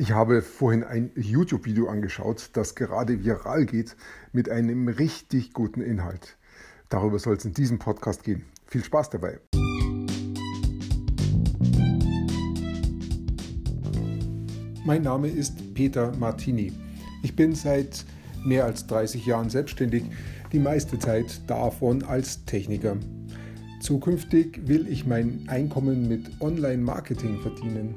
Ich habe vorhin ein YouTube-Video angeschaut, das gerade viral geht mit einem richtig guten Inhalt. Darüber soll es in diesem Podcast gehen. Viel Spaß dabei. Mein Name ist Peter Martini. Ich bin seit mehr als 30 Jahren selbstständig, die meiste Zeit davon als Techniker. Zukünftig will ich mein Einkommen mit Online-Marketing verdienen.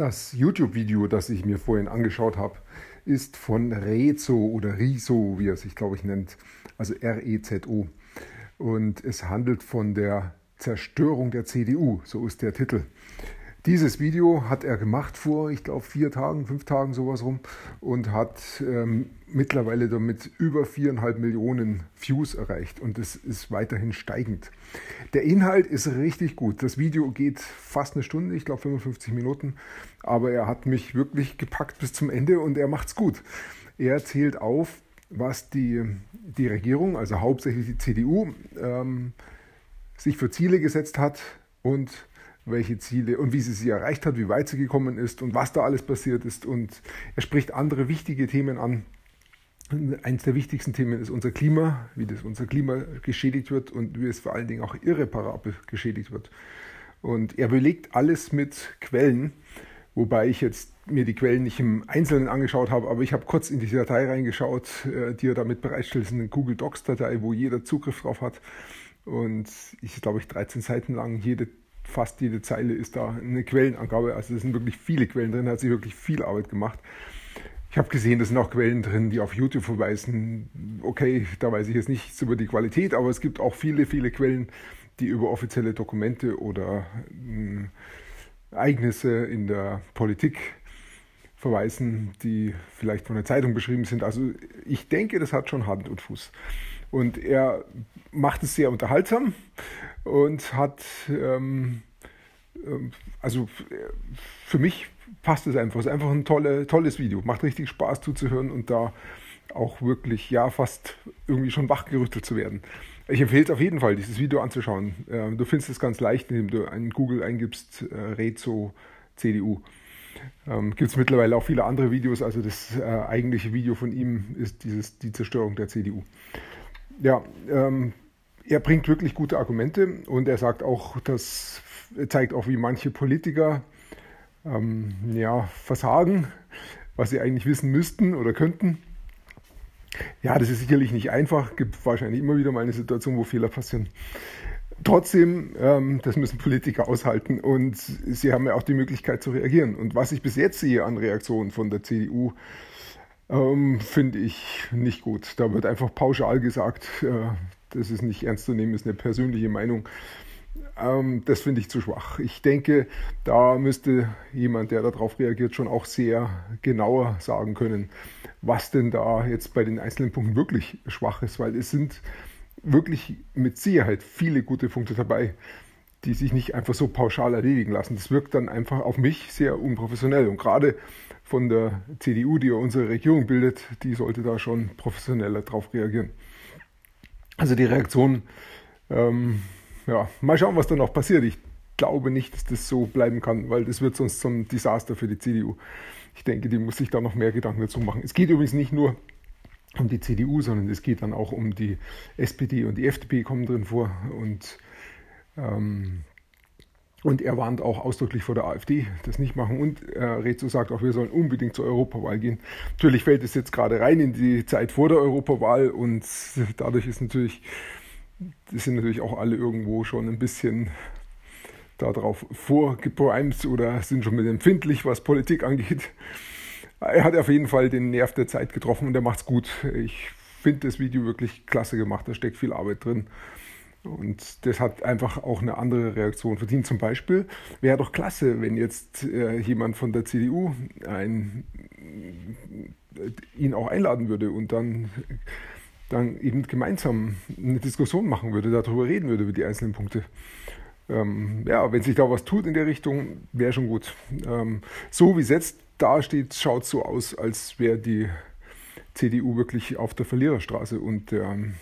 Das YouTube-Video, das ich mir vorhin angeschaut habe, ist von Rezo oder Riso, wie er sich, glaube ich, nennt, also R-E-Z-O. Und es handelt von der Zerstörung der CDU, so ist der Titel. Dieses Video hat er gemacht vor, ich glaube, vier Tagen, fünf Tagen sowas rum und hat ähm, mittlerweile damit über viereinhalb Millionen Views erreicht und es ist weiterhin steigend. Der Inhalt ist richtig gut. Das Video geht fast eine Stunde, ich glaube 55 Minuten, aber er hat mich wirklich gepackt bis zum Ende und er macht's gut. Er zählt auf, was die, die Regierung, also hauptsächlich die CDU, ähm, sich für Ziele gesetzt hat und welche Ziele und wie sie sie erreicht hat, wie weit sie gekommen ist und was da alles passiert ist. Und er spricht andere wichtige Themen an. Eines der wichtigsten Themen ist unser Klima, wie das unser Klima geschädigt wird und wie es vor allen Dingen auch irreparabel geschädigt wird. Und er belegt alles mit Quellen, wobei ich jetzt mir die Quellen nicht im Einzelnen angeschaut habe, aber ich habe kurz in die Datei reingeschaut, äh, die er damit bereitstellt. Es ist eine Google Docs-Datei, wo jeder Zugriff drauf hat. Und ich glaube ich 13 Seiten lang jede fast jede Zeile ist da eine Quellenangabe. Also es sind wirklich viele Quellen drin, hat sich wirklich viel Arbeit gemacht. Ich habe gesehen, da sind auch Quellen drin, die auf YouTube verweisen. Okay, da weiß ich jetzt nichts über die Qualität, aber es gibt auch viele, viele Quellen, die über offizielle Dokumente oder äh, Ereignisse in der Politik verweisen, die vielleicht von der Zeitung beschrieben sind. Also ich denke, das hat schon Hand und Fuß. Und er macht es sehr unterhaltsam und hat, ähm, ähm also für mich passt es einfach. Es ist einfach ein tolle, tolles Video. Macht richtig Spaß zuzuhören und da auch wirklich, ja, fast irgendwie schon wachgerüttelt zu werden. Ich empfehle es auf jeden Fall, dieses Video anzuschauen. Ähm, du findest es ganz leicht, indem du in Google eingibst, äh, Rezo CDU. Ähm, Gibt es mittlerweile auch viele andere Videos, also das äh, eigentliche Video von ihm ist dieses, die Zerstörung der CDU. Ja, ähm, er bringt wirklich gute Argumente und er sagt auch, das zeigt auch, wie manche Politiker ähm, ja, versagen, was sie eigentlich wissen müssten oder könnten. Ja, das ist sicherlich nicht einfach, gibt wahrscheinlich immer wieder mal eine Situation, wo Fehler passieren. Trotzdem, ähm, das müssen Politiker aushalten und sie haben ja auch die Möglichkeit zu reagieren. Und was ich bis jetzt sehe an Reaktionen von der CDU, ähm, finde ich nicht gut. Da wird einfach pauschal gesagt, äh, das ist nicht ernst zu nehmen, ist eine persönliche Meinung. Ähm, das finde ich zu schwach. Ich denke, da müsste jemand, der darauf reagiert, schon auch sehr genauer sagen können, was denn da jetzt bei den einzelnen Punkten wirklich schwach ist, weil es sind wirklich mit Sicherheit viele gute Punkte dabei, die sich nicht einfach so pauschal erledigen lassen. Das wirkt dann einfach auf mich sehr unprofessionell. Und gerade von der CDU, die ja unsere Regierung bildet, die sollte da schon professioneller drauf reagieren. Also die Reaktion, ähm, ja, mal schauen, was da noch passiert. Ich glaube nicht, dass das so bleiben kann, weil das wird sonst zum Desaster für die CDU. Ich denke, die muss sich da noch mehr Gedanken dazu machen. Es geht übrigens nicht nur um die CDU, sondern es geht dann auch um die SPD und die FDP kommen drin vor und und er warnt auch ausdrücklich vor der AfD, das nicht machen. Und äh, Rezo sagt auch, wir sollen unbedingt zur Europawahl gehen. Natürlich fällt es jetzt gerade rein in die Zeit vor der Europawahl und dadurch ist natürlich, sind natürlich auch alle irgendwo schon ein bisschen darauf vorgeprimed oder sind schon mit empfindlich, was Politik angeht. Er hat auf jeden Fall den Nerv der Zeit getroffen und er macht's gut. Ich finde das Video wirklich klasse gemacht, da steckt viel Arbeit drin. Und das hat einfach auch eine andere Reaktion verdient. Zum Beispiel wäre doch klasse, wenn jetzt äh, jemand von der CDU ein ihn auch einladen würde und dann, dann eben gemeinsam eine Diskussion machen würde, darüber reden würde, über die einzelnen Punkte. Ähm, ja, wenn sich da was tut in der Richtung, wäre schon gut. Ähm, so wie es jetzt dasteht, schaut es so aus, als wäre die CDU wirklich auf der Verliererstraße und ähm,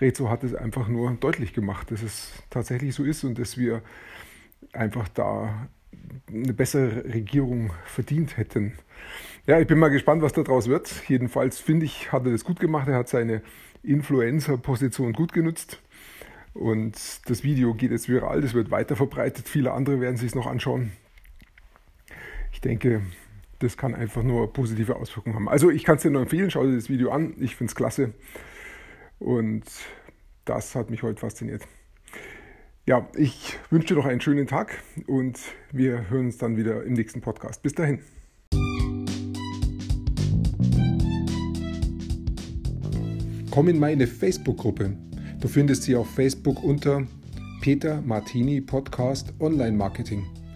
Rezo hat es einfach nur deutlich gemacht, dass es tatsächlich so ist und dass wir einfach da eine bessere Regierung verdient hätten. Ja, ich bin mal gespannt, was daraus wird. Jedenfalls finde ich, hat er das gut gemacht. Er hat seine Influencer-Position gut genutzt. Und das Video geht jetzt viral, das wird weiter verbreitet. Viele andere werden sich es noch anschauen. Ich denke, das kann einfach nur positive Auswirkungen haben. Also ich kann es dir nur empfehlen, schau dir das Video an. Ich finde es klasse. Und das hat mich heute fasziniert. Ja, ich wünsche dir noch einen schönen Tag und wir hören uns dann wieder im nächsten Podcast. Bis dahin. Komm in meine Facebook-Gruppe. Du findest sie auf Facebook unter Peter Martini Podcast Online Marketing.